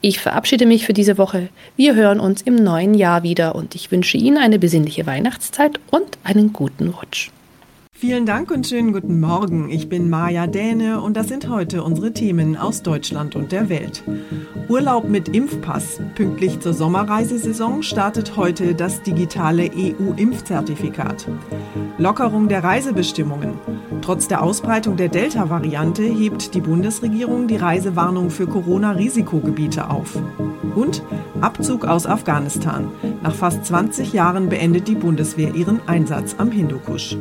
Ich verabschiede mich für diese Woche. Wir hören uns im neuen Jahr wieder und ich wünsche Ihnen eine besinnliche Weihnachtszeit und einen guten Rutsch. Vielen Dank und schönen guten Morgen. Ich bin Maja Däne und das sind heute unsere Themen aus Deutschland und der Welt. Urlaub mit Impfpass. Pünktlich zur Sommerreisesaison startet heute das digitale EU-Impfzertifikat. Lockerung der Reisebestimmungen. Trotz der Ausbreitung der Delta-Variante hebt die Bundesregierung die Reisewarnung für Corona-Risikogebiete auf. Und Abzug aus Afghanistan. Nach fast 20 Jahren beendet die Bundeswehr ihren Einsatz am Hindukusch.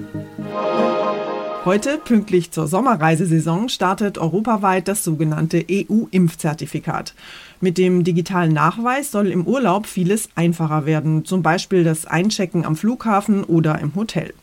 Heute, pünktlich zur Sommerreisesaison, startet europaweit das sogenannte EU-Impfzertifikat. Mit dem digitalen Nachweis soll im Urlaub vieles einfacher werden, zum Beispiel das Einchecken am Flughafen oder im Hotel.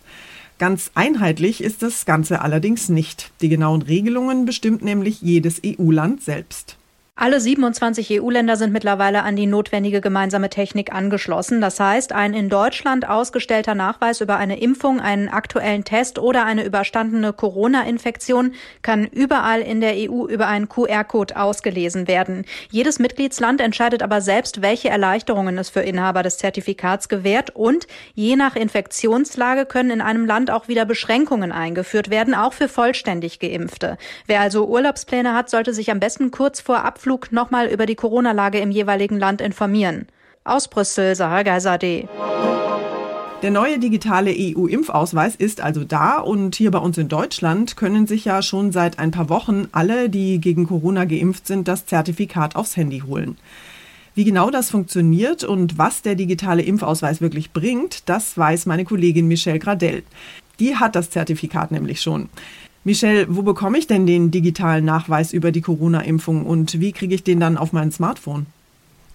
Ganz einheitlich ist das Ganze allerdings nicht. Die genauen Regelungen bestimmt nämlich jedes EU-Land selbst. Alle 27 EU-Länder sind mittlerweile an die notwendige gemeinsame Technik angeschlossen. Das heißt, ein in Deutschland ausgestellter Nachweis über eine Impfung, einen aktuellen Test oder eine überstandene Corona-Infektion kann überall in der EU über einen QR-Code ausgelesen werden. Jedes Mitgliedsland entscheidet aber selbst, welche Erleichterungen es für Inhaber des Zertifikats gewährt und je nach Infektionslage können in einem Land auch wieder Beschränkungen eingeführt werden, auch für vollständig Geimpfte. Wer also Urlaubspläne hat, sollte sich am besten kurz vor Abflug Ausflug nochmal über die Corona-Lage im jeweiligen Land informieren. Aus Brüssel, Sarah Geiserde. Der neue digitale EU-Impfausweis ist also da und hier bei uns in Deutschland können sich ja schon seit ein paar Wochen alle, die gegen Corona geimpft sind, das Zertifikat aufs Handy holen. Wie genau das funktioniert und was der digitale Impfausweis wirklich bringt, das weiß meine Kollegin Michelle Gradell. Die hat das Zertifikat nämlich schon. Michelle, wo bekomme ich denn den digitalen Nachweis über die Corona-Impfung und wie kriege ich den dann auf mein Smartphone?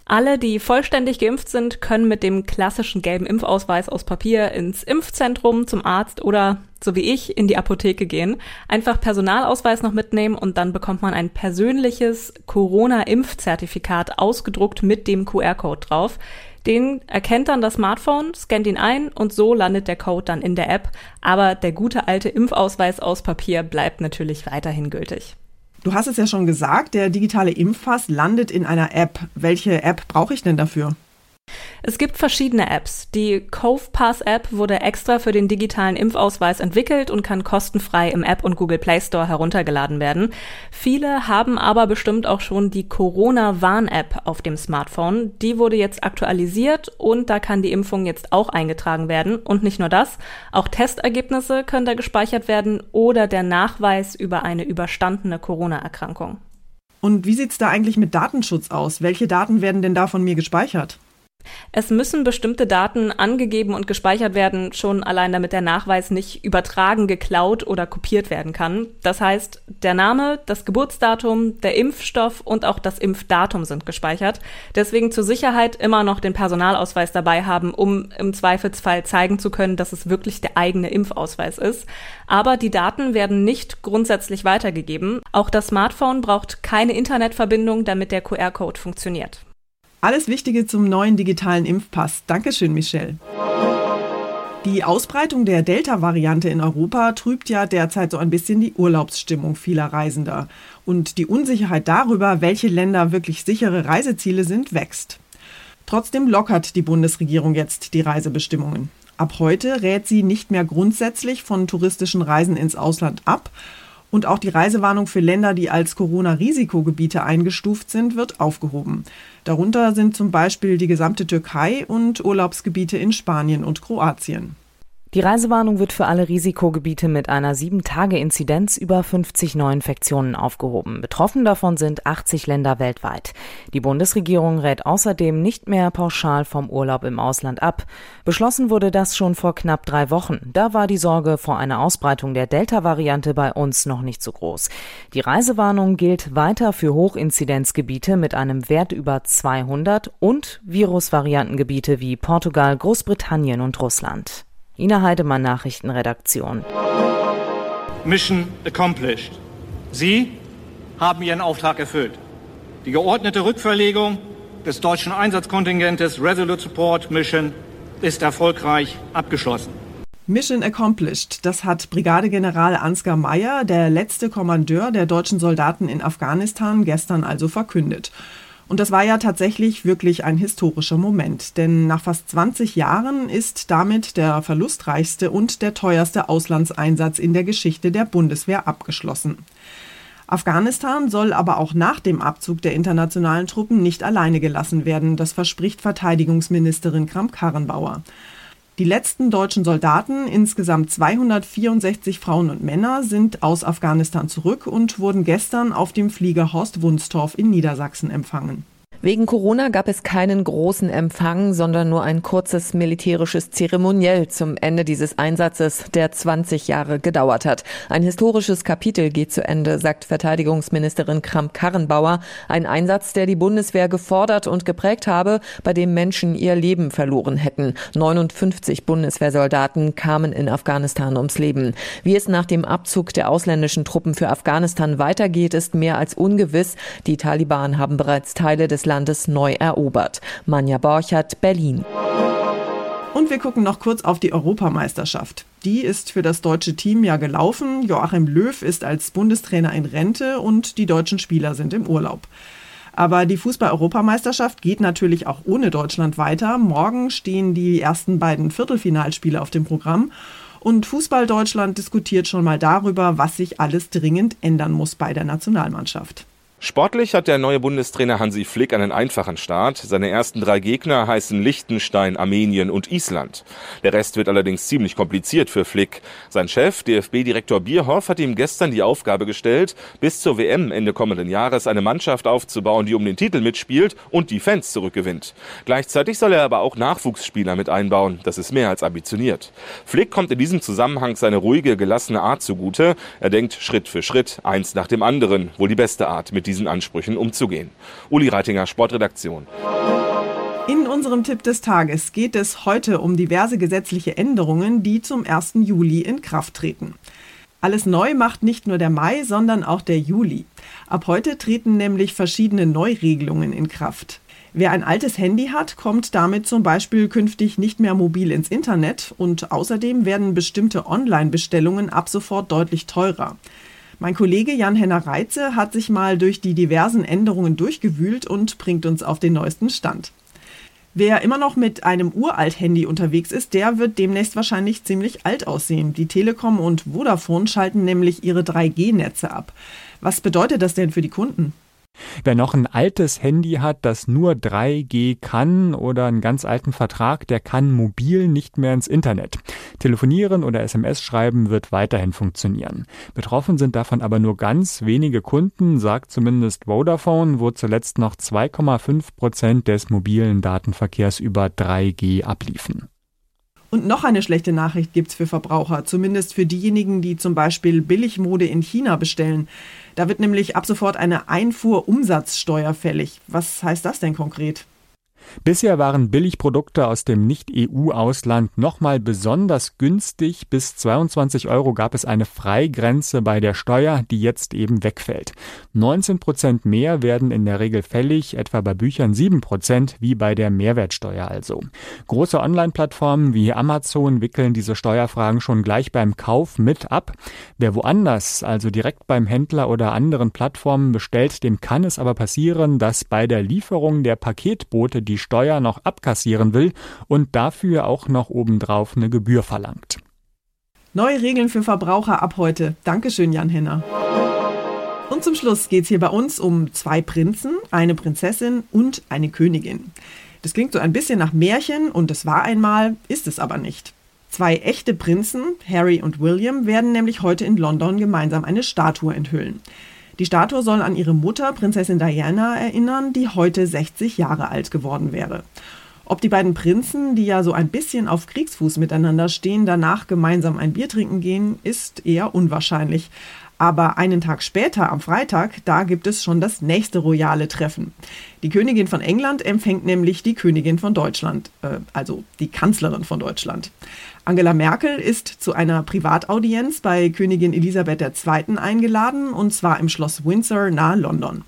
Alle, die vollständig geimpft sind, können mit dem klassischen gelben Impfausweis aus Papier ins Impfzentrum, zum Arzt oder, so wie ich, in die Apotheke gehen. Einfach Personalausweis noch mitnehmen und dann bekommt man ein persönliches Corona-Impfzertifikat ausgedruckt mit dem QR-Code drauf. Den erkennt dann das Smartphone, scannt ihn ein und so landet der Code dann in der App. Aber der gute alte Impfausweis aus Papier bleibt natürlich weiterhin gültig. Du hast es ja schon gesagt, der digitale Impfpass landet in einer App. Welche App brauche ich denn dafür? Es gibt verschiedene Apps. Die Cove Pass App wurde extra für den digitalen Impfausweis entwickelt und kann kostenfrei im App und Google Play Store heruntergeladen werden. Viele haben aber bestimmt auch schon die Corona Warn App auf dem Smartphone. Die wurde jetzt aktualisiert und da kann die Impfung jetzt auch eingetragen werden. Und nicht nur das, auch Testergebnisse können da gespeichert werden oder der Nachweis über eine überstandene Corona-Erkrankung. Und wie sieht's da eigentlich mit Datenschutz aus? Welche Daten werden denn da von mir gespeichert? Es müssen bestimmte Daten angegeben und gespeichert werden, schon allein damit der Nachweis nicht übertragen, geklaut oder kopiert werden kann. Das heißt, der Name, das Geburtsdatum, der Impfstoff und auch das Impfdatum sind gespeichert. Deswegen zur Sicherheit immer noch den Personalausweis dabei haben, um im Zweifelsfall zeigen zu können, dass es wirklich der eigene Impfausweis ist. Aber die Daten werden nicht grundsätzlich weitergegeben. Auch das Smartphone braucht keine Internetverbindung, damit der QR-Code funktioniert. Alles Wichtige zum neuen digitalen Impfpass. Dankeschön, Michelle. Die Ausbreitung der Delta-Variante in Europa trübt ja derzeit so ein bisschen die Urlaubsstimmung vieler Reisender. Und die Unsicherheit darüber, welche Länder wirklich sichere Reiseziele sind, wächst. Trotzdem lockert die Bundesregierung jetzt die Reisebestimmungen. Ab heute rät sie nicht mehr grundsätzlich von touristischen Reisen ins Ausland ab, und auch die Reisewarnung für Länder, die als Corona-Risikogebiete eingestuft sind, wird aufgehoben. Darunter sind zum Beispiel die gesamte Türkei und Urlaubsgebiete in Spanien und Kroatien. Die Reisewarnung wird für alle Risikogebiete mit einer 7-Tage-Inzidenz über 50 Neuinfektionen aufgehoben. Betroffen davon sind 80 Länder weltweit. Die Bundesregierung rät außerdem nicht mehr pauschal vom Urlaub im Ausland ab. Beschlossen wurde das schon vor knapp drei Wochen. Da war die Sorge vor einer Ausbreitung der Delta-Variante bei uns noch nicht so groß. Die Reisewarnung gilt weiter für Hochinzidenzgebiete mit einem Wert über 200 und Virusvariantengebiete wie Portugal, Großbritannien und Russland. Ina Heidemann, Nachrichtenredaktion. Mission accomplished. Sie haben Ihren Auftrag erfüllt. Die geordnete Rückverlegung des deutschen Einsatzkontingentes Resolute Support Mission ist erfolgreich abgeschlossen. Mission accomplished. Das hat Brigadegeneral Ansgar Meyer, der letzte Kommandeur der deutschen Soldaten in Afghanistan, gestern also verkündet. Und das war ja tatsächlich wirklich ein historischer Moment, denn nach fast 20 Jahren ist damit der verlustreichste und der teuerste Auslandseinsatz in der Geschichte der Bundeswehr abgeschlossen. Afghanistan soll aber auch nach dem Abzug der internationalen Truppen nicht alleine gelassen werden, das verspricht Verteidigungsministerin Kramp-Karrenbauer. Die letzten deutschen Soldaten, insgesamt 264 Frauen und Männer, sind aus Afghanistan zurück und wurden gestern auf dem Flieger Horst Wunstorf in Niedersachsen empfangen. Wegen Corona gab es keinen großen Empfang, sondern nur ein kurzes militärisches Zeremoniell zum Ende dieses Einsatzes, der 20 Jahre gedauert hat. Ein historisches Kapitel geht zu Ende, sagt Verteidigungsministerin Kramp-Karrenbauer. Ein Einsatz, der die Bundeswehr gefordert und geprägt habe, bei dem Menschen ihr Leben verloren hätten. 59 Bundeswehrsoldaten kamen in Afghanistan ums Leben. Wie es nach dem Abzug der ausländischen Truppen für Afghanistan weitergeht, ist mehr als ungewiss. Die Taliban haben bereits Teile des Landes neu erobert. Manja Borchert, Berlin. Und wir gucken noch kurz auf die Europameisterschaft. Die ist für das deutsche Team ja gelaufen. Joachim Löw ist als Bundestrainer in Rente und die deutschen Spieler sind im Urlaub. Aber die Fußball-Europameisterschaft geht natürlich auch ohne Deutschland weiter. Morgen stehen die ersten beiden Viertelfinalspiele auf dem Programm. Und Fußball Deutschland diskutiert schon mal darüber, was sich alles dringend ändern muss bei der Nationalmannschaft. Sportlich hat der neue Bundestrainer Hansi Flick einen einfachen Start. Seine ersten drei Gegner heißen Liechtenstein, Armenien und Island. Der Rest wird allerdings ziemlich kompliziert für Flick. Sein Chef, DFB-Direktor Bierhoff, hat ihm gestern die Aufgabe gestellt, bis zur WM Ende kommenden Jahres eine Mannschaft aufzubauen, die um den Titel mitspielt und die Fans zurückgewinnt. Gleichzeitig soll er aber auch Nachwuchsspieler mit einbauen. Das ist mehr als ambitioniert. Flick kommt in diesem Zusammenhang seine ruhige, gelassene Art zugute. Er denkt Schritt für Schritt, eins nach dem anderen, wohl die beste Art mit diesen Ansprüchen umzugehen. Uli Reitinger, Sportredaktion. In unserem Tipp des Tages geht es heute um diverse gesetzliche Änderungen, die zum 1. Juli in Kraft treten. Alles neu macht nicht nur der Mai, sondern auch der Juli. Ab heute treten nämlich verschiedene Neuregelungen in Kraft. Wer ein altes Handy hat, kommt damit zum Beispiel künftig nicht mehr mobil ins Internet und außerdem werden bestimmte Online-Bestellungen ab sofort deutlich teurer. Mein Kollege Jan-Henner Reitze hat sich mal durch die diversen Änderungen durchgewühlt und bringt uns auf den neuesten Stand. Wer immer noch mit einem Uralt-Handy unterwegs ist, der wird demnächst wahrscheinlich ziemlich alt aussehen. Die Telekom und Vodafone schalten nämlich ihre 3G-Netze ab. Was bedeutet das denn für die Kunden? Wer noch ein altes Handy hat, das nur 3G kann oder einen ganz alten Vertrag, der kann mobil nicht mehr ins Internet. Telefonieren oder SMS schreiben wird weiterhin funktionieren. Betroffen sind davon aber nur ganz wenige Kunden, sagt zumindest Vodafone, wo zuletzt noch 2,5 Prozent des mobilen Datenverkehrs über 3G abliefen. Und noch eine schlechte Nachricht gibt es für Verbraucher, zumindest für diejenigen, die zum Beispiel Billigmode in China bestellen. Da wird nämlich ab sofort eine Einfuhrumsatzsteuer fällig. Was heißt das denn konkret? Bisher waren Billigprodukte aus dem Nicht-EU-Ausland nochmal besonders günstig. Bis 22 Euro gab es eine Freigrenze bei der Steuer, die jetzt eben wegfällt. 19 Prozent mehr werden in der Regel fällig, etwa bei Büchern 7 Prozent, wie bei der Mehrwertsteuer also. Große Online-Plattformen wie Amazon wickeln diese Steuerfragen schon gleich beim Kauf mit ab. Wer woanders, also direkt beim Händler oder anderen Plattformen bestellt, dem kann es aber passieren, dass bei der Lieferung der Paketboote die die Steuer noch abkassieren will und dafür auch noch obendrauf eine Gebühr verlangt. Neue Regeln für Verbraucher ab heute. Dankeschön, Jan Henner. Und zum Schluss geht es hier bei uns um zwei Prinzen, eine Prinzessin und eine Königin. Das klingt so ein bisschen nach Märchen und es war einmal, ist es aber nicht. Zwei echte Prinzen, Harry und William, werden nämlich heute in London gemeinsam eine Statue enthüllen. Die Statue soll an ihre Mutter, Prinzessin Diana, erinnern, die heute 60 Jahre alt geworden wäre. Ob die beiden Prinzen, die ja so ein bisschen auf Kriegsfuß miteinander stehen, danach gemeinsam ein Bier trinken gehen, ist eher unwahrscheinlich. Aber einen Tag später, am Freitag, da gibt es schon das nächste royale Treffen. Die Königin von England empfängt nämlich die Königin von Deutschland, äh, also die Kanzlerin von Deutschland. Angela Merkel ist zu einer Privataudienz bei Königin Elisabeth II. eingeladen, und zwar im Schloss Windsor nahe London.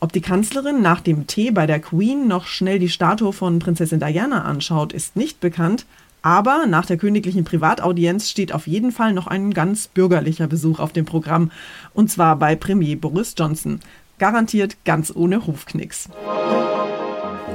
Ob die Kanzlerin nach dem Tee bei der Queen noch schnell die Statue von Prinzessin Diana anschaut, ist nicht bekannt, aber nach der königlichen Privataudienz steht auf jeden Fall noch ein ganz bürgerlicher Besuch auf dem Programm, und zwar bei Premier Boris Johnson. Garantiert ganz ohne Hofknicks.